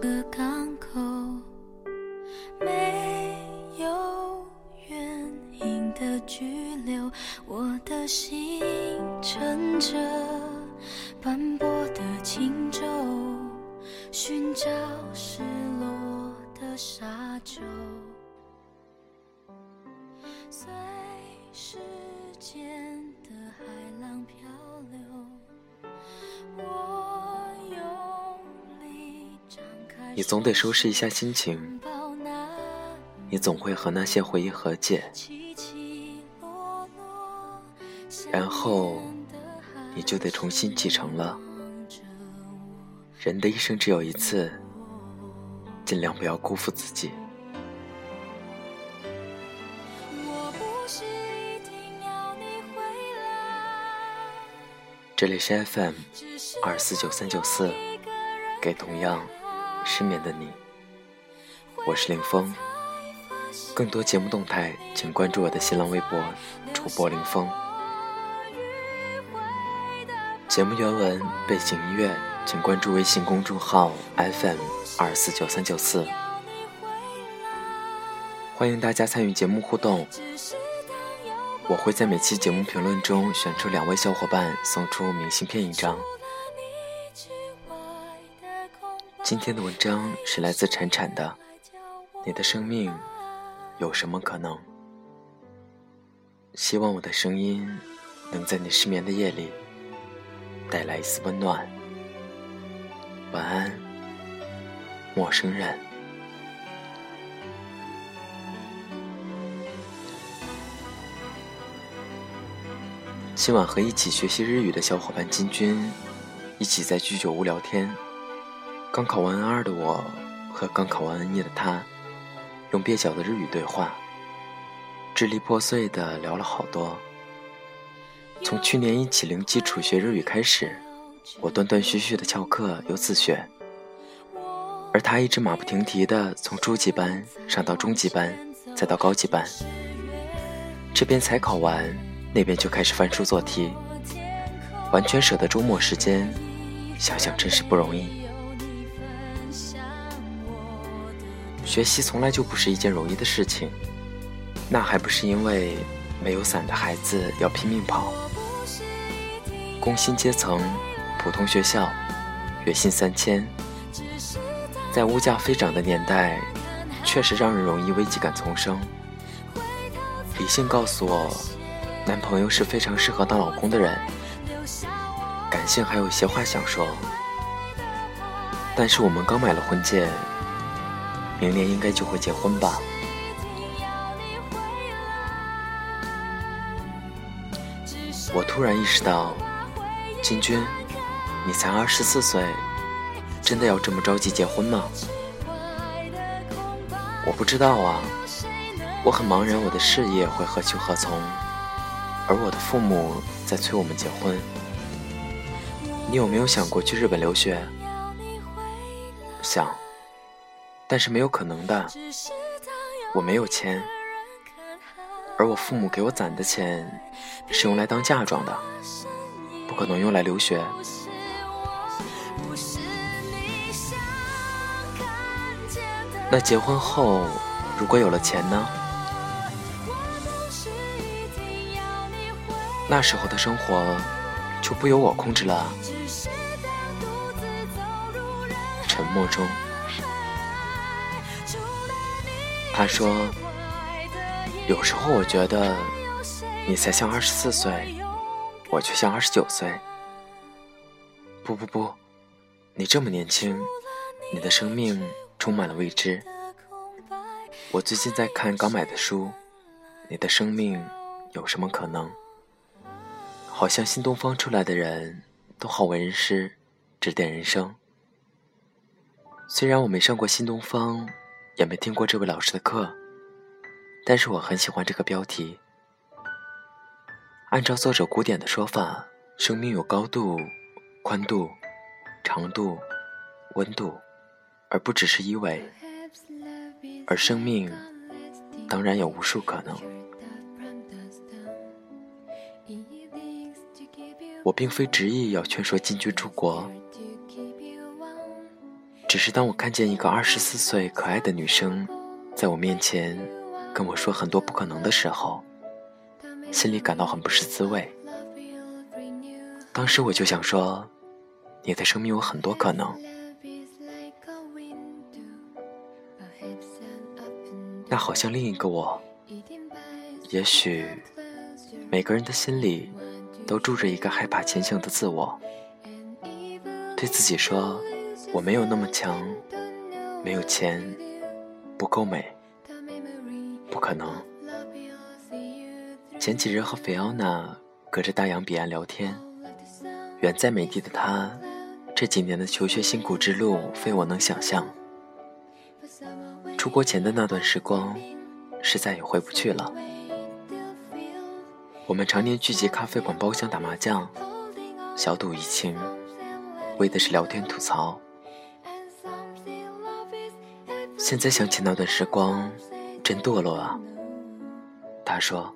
个港口，没有原因的拘留，我的心乘着斑驳的轻舟，寻找失落的沙洲，你总得收拾一下心情，你总会和那些回忆和解，然后你就得重新启程了。人的一生只有一次，尽量不要辜负自己。这里是 FM 二四九三九四，给同样失眠的你，我是林峰。更多节目动态，请关注我的新浪微博主播林峰。节目原文、背景音乐，请关注微信公众号 FM 二四九三九四。欢迎大家参与节目互动，我会在每期节目评论中选出两位小伙伴，送出明信片一张。今天的文章是来自铲铲的，你的生命有什么可能？希望我的声音能在你失眠的夜里带来一丝温暖。晚安，陌生人。今晚和一起学习日语的小伙伴金君一起在居酒屋聊天。刚考完 N 二的我和刚考完 N 一的他，用蹩脚的日语对话，支离破碎的聊了好多。从去年一起零基础学日语开始，我断断续续的翘课又自学，而他一直马不停蹄的从初级班上到中级班，再到高级班。这边才考完，那边就开始翻书做题，完全舍得周末时间，想想真是不容易。学习从来就不是一件容易的事情，那还不是因为没有伞的孩子要拼命跑。工薪阶层，普通学校，月薪三千，在物价飞涨的年代，确实让人容易危机感丛生。理性告诉我，男朋友是非常适合当老公的人。感性还有一些话想说，但是我们刚买了婚戒。明年应该就会结婚吧。我突然意识到，金军，你才二十四岁，真的要这么着急结婚吗？我不知道啊，我很茫然，我的事业会何去何从，而我的父母在催我们结婚。你有没有想过去日本留学？想。但是没有可能的，我没有钱，而我父母给我攒的钱是用来当嫁妆的，不可能用来留学。那结婚后如果有了钱呢？那时候的生活就不由我控制了。沉默中。他说：“有时候我觉得你才像二十四岁，我却像二十九岁。不不不，你这么年轻，你的生命充满了未知。我最近在看刚买的书，你的生命有什么可能？好像新东方出来的人都好为人师，指点人生。虽然我没上过新东方。”也没听过这位老师的课，但是我很喜欢这个标题。按照作者古典的说法，生命有高度、宽度、长度、温度，而不只是一维。而生命当然有无数可能。我并非执意要劝说金居出国，只是当我看见一个二十四岁可爱的女生，在我面前跟我说很多不可能的时候，心里感到很不是滋味。当时我就想说，你的生命有很多可能。那好像另一个我，也许每个人的心里都住着一个害怕前行的自我，对自己说：“我没有那么强，没有钱，不够美，不可能。”前几日和菲奥娜隔着大洋彼岸聊天，远在美帝的她，这几年的求学辛苦之路，非我能想象。出国前的那段时光，是再也回不去了。我们常年聚集咖啡馆包厢打麻将，小赌怡情，为的是聊天吐槽。现在想起那段时光，真堕落啊。他说：“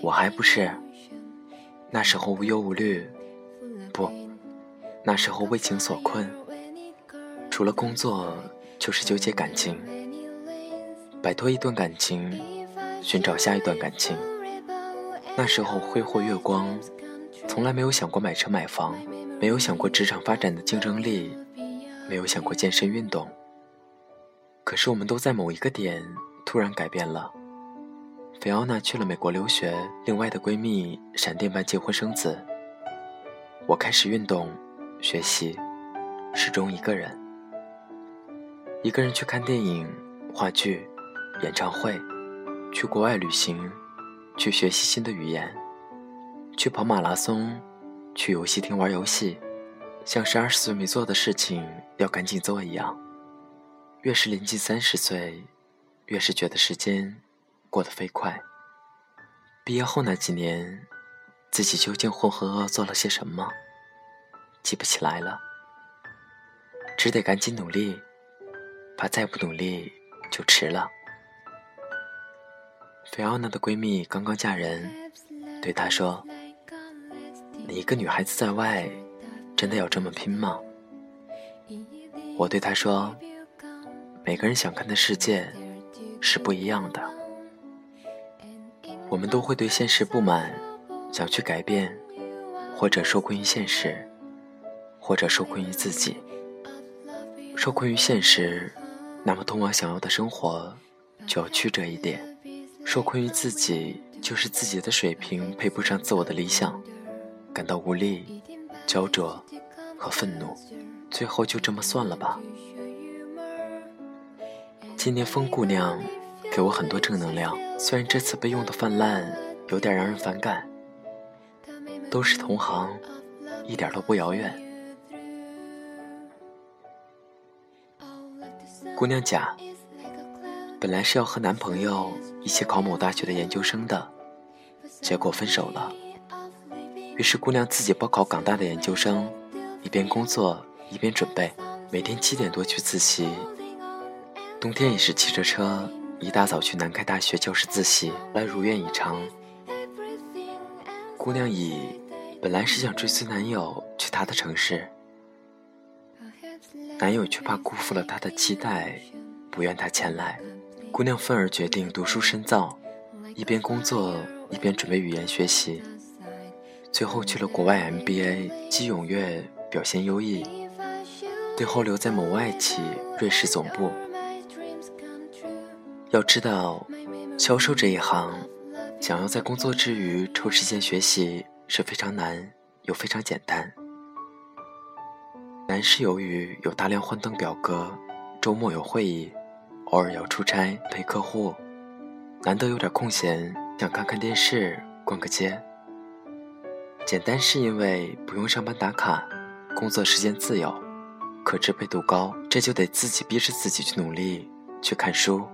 我还不是那时候无忧无虑，不，那时候为情所困。”除了工作，就是纠结感情，摆脱一段感情，寻找下一段感情。那时候挥霍月光，从来没有想过买车买房，没有想过职场发展的竞争力，没有想过健身运动。可是我们都在某一个点突然改变了。菲奥娜去了美国留学，另外的闺蜜闪电般结婚生子。我开始运动、学习，始终一个人。一个人去看电影、话剧、演唱会，去国外旅行，去学习新的语言，去跑马拉松，去游戏厅玩游戏，像是二十岁没做的事情要赶紧做一样。越是临近三十岁，越是觉得时间过得飞快。毕业后那几年，自己究竟浑浑噩噩做了些什么，记不起来了，只得赶紧努力。怕再不努力就迟了。菲奥娜的闺蜜刚刚嫁人，对她说：“你一个女孩子在外，真的要这么拼吗？”我对他说：“每个人想看的世界是不一样的，我们都会对现实不满，想去改变，或者受困于现实，或者受困于自己，受困于现实。”那么，通往想要的生活，就要曲折一点。受困于自己，就是自己的水平配不上自我的理想，感到无力、焦灼和愤怒，最后就这么算了吧。今年风姑娘给我很多正能量，虽然这次被用的泛滥，有点让人反感。都是同行，一点都不遥远。姑娘甲本来是要和男朋友一起考某大学的研究生的，结果分手了。于是姑娘自己报考港大的研究生，一边工作一边准备，每天七点多去自习，冬天也是骑着车一大早去南开大学教室自习，来如愿以偿。姑娘乙本来是想追随男友去他的城市。男友却怕辜负了她的期待，不愿她前来。姑娘愤而决定读书深造，一边工作一边准备语言学习，最后去了国外 MBA，既踊跃表现优异，最后留在某外企瑞士总部。要知道，销售这一行，想要在工作之余抽时间学习是非常难又非常简单。难是由于有大量幻灯表格，周末有会议，偶尔要出差陪客户，难得有点空闲，想看看电视、逛个街。简单是因为不用上班打卡，工作时间自由，可支配度高，这就得自己逼着自己去努力去看书。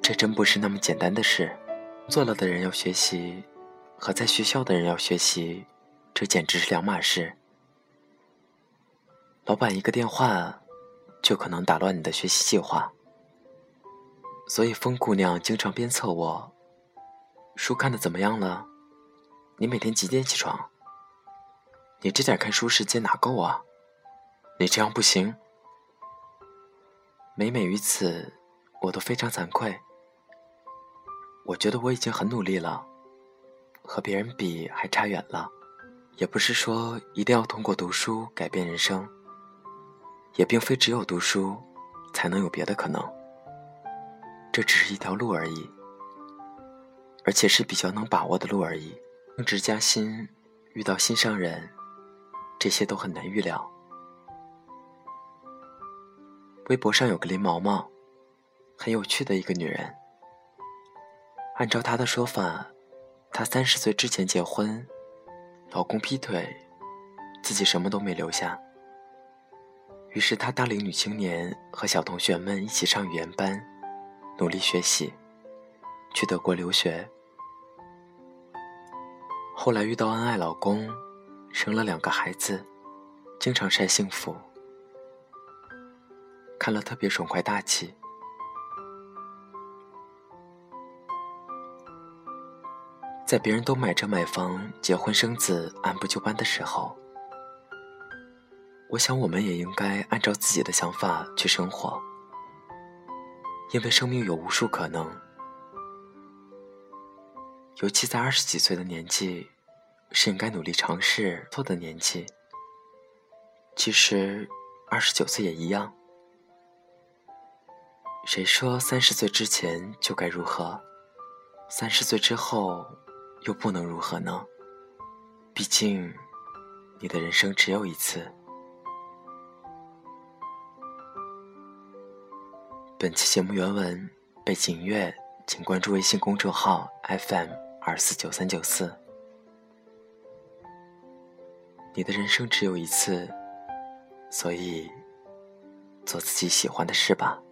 这真不是那么简单的事。做了的人要学习，和在学校的人要学习，这简直是两码事。老板一个电话，就可能打乱你的学习计划。所以风姑娘经常鞭策我：“书看的怎么样了？你每天几点起床？你这点看书时间哪够啊？你这样不行。每每于此，我都非常惭愧。我觉得我已经很努力了，和别人比还差远了。也不是说一定要通过读书改变人生，也并非只有读书才能有别的可能。这只是一条路而已，而且是比较能把握的路而已。升职加薪，遇到心上人，这些都很难预料。微博上有个林毛毛，很有趣的一个女人。按照她的说法，她三十岁之前结婚。老公劈腿，自己什么都没留下。于是她大龄女青年和小同学们一起上语言班，努力学习，去德国留学。后来遇到恩爱老公，生了两个孩子，经常晒幸福，看了特别爽快大气。在别人都买车买房、结婚生子、按部就班的时候，我想我们也应该按照自己的想法去生活，因为生命有无数可能。尤其在二十几岁的年纪，是应该努力尝试错的年纪。其实，二十九岁也一样。谁说三十岁之前就该如何？三十岁之后？又不能如何呢？毕竟，你的人生只有一次。本期节目原文、背景音乐，请关注微信公众号 FM 二四九三九四。你的人生只有一次，所以做自己喜欢的事吧。